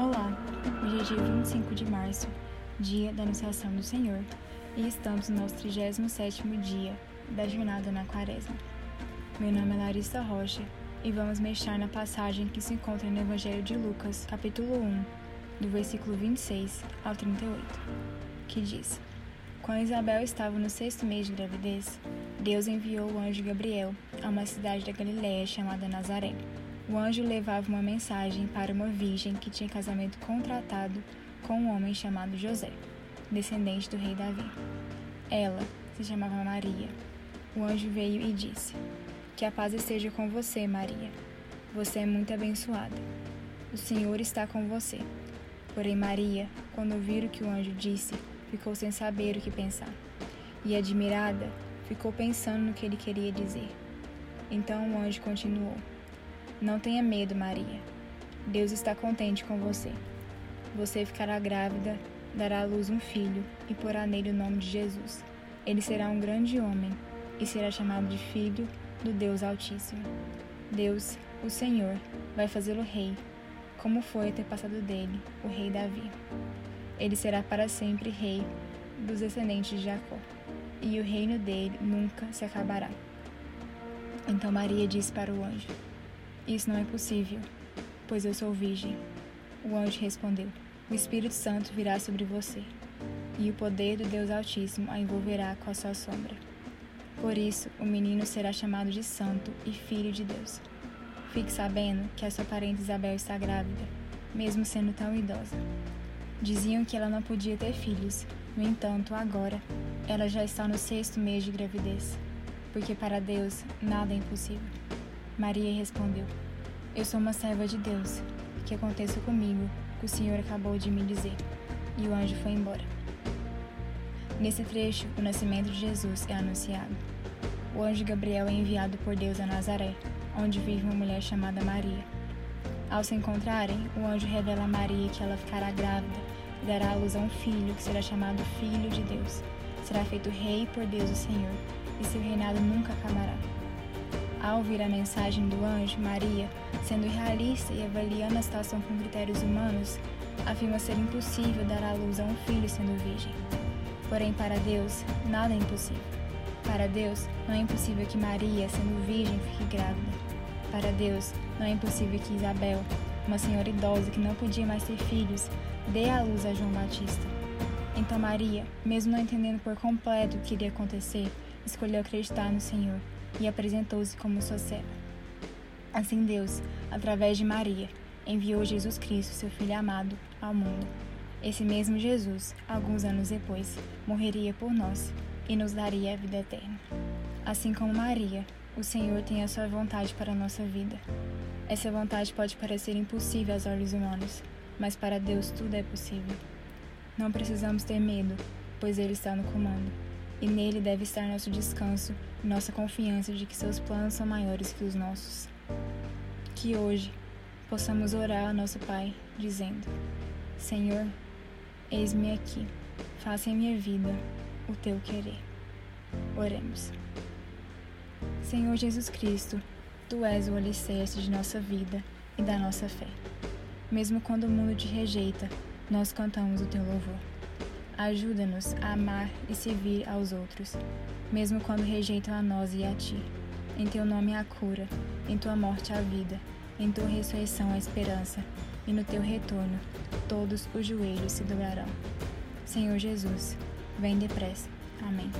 Olá, hoje é dia 25 de março, dia da Anunciação do Senhor, e estamos no nosso 37º dia da jornada na Quaresma. Meu nome é Larissa Rocha e vamos mexer na passagem que se encontra no Evangelho de Lucas, capítulo 1, do versículo 26 ao 38, que diz: Quando Isabel estava no sexto mês de gravidez, Deus enviou o anjo Gabriel a uma cidade da Galiléia chamada Nazaré o anjo levava uma mensagem para uma virgem que tinha casamento contratado com um homem chamado José, descendente do rei Davi. Ela se chamava Maria. O anjo veio e disse: Que a paz esteja com você, Maria. Você é muito abençoada. O Senhor está com você. Porém, Maria, quando ouviu o que o anjo disse, ficou sem saber o que pensar. E, admirada, ficou pensando no que ele queria dizer. Então o anjo continuou: não tenha medo, Maria. Deus está contente com você. Você ficará grávida, dará à luz um filho e porá nele o nome de Jesus. Ele será um grande homem e será chamado de Filho do Deus Altíssimo. Deus, o Senhor, vai fazê-lo rei, como foi ter passado dele, o rei Davi. Ele será para sempre rei dos descendentes de Jacó, e o reino dele nunca se acabará. Então Maria disse para o anjo: isso não é possível, pois eu sou virgem. O anjo respondeu: O Espírito Santo virá sobre você, e o poder do Deus Altíssimo a envolverá com a sua sombra. Por isso, o menino será chamado de Santo e Filho de Deus. Fique sabendo que a sua parente Isabel está grávida, mesmo sendo tão idosa. Diziam que ela não podia ter filhos, no entanto, agora ela já está no sexto mês de gravidez, porque para Deus nada é impossível. Maria respondeu: Eu sou uma serva de Deus. Que aconteça comigo, que o Senhor acabou de me dizer. E o anjo foi embora. Nesse trecho, o nascimento de Jesus é anunciado. O anjo Gabriel é enviado por Deus a Nazaré, onde vive uma mulher chamada Maria. Ao se encontrarem, o anjo revela a Maria que ela ficará grávida e dará à luz a um filho que será chamado Filho de Deus. Será feito rei por Deus o Senhor, e seu reinado nunca acabará. Ao ouvir a mensagem do anjo, Maria, sendo realista e avaliando a situação com critérios humanos, afirma ser impossível dar à luz a um filho sendo virgem. Porém, para Deus, nada é impossível. Para Deus, não é impossível que Maria, sendo virgem, fique grávida. Para Deus, não é impossível que Isabel, uma senhora idosa que não podia mais ter filhos, dê à luz a João Batista. Então Maria, mesmo não entendendo por completo o que iria acontecer, escolheu acreditar no Senhor e apresentou-se como sua serva. Assim Deus, através de Maria, enviou Jesus Cristo, seu Filho amado, ao mundo. Esse mesmo Jesus, alguns anos depois, morreria por nós e nos daria a vida eterna. Assim como Maria, o Senhor tem a sua vontade para a nossa vida. Essa vontade pode parecer impossível aos olhos humanos, mas para Deus tudo é possível. Não precisamos ter medo, pois Ele está no comando e nele deve estar nosso descanso e nossa confiança de que seus planos são maiores que os nossos. Que hoje possamos orar ao nosso Pai, dizendo: Senhor, eis-me aqui, faça em minha vida o teu querer. Oremos. Senhor Jesus Cristo, tu és o alicerce de nossa vida e da nossa fé. Mesmo quando o mundo te rejeita, nós cantamos o teu louvor. Ajuda-nos a amar e servir aos outros, mesmo quando rejeitam a nós e a ti. Em teu nome há cura, em tua morte há vida, em tua ressurreição há esperança, e no teu retorno todos os joelhos se dobrarão. Senhor Jesus, vem depressa. Amém.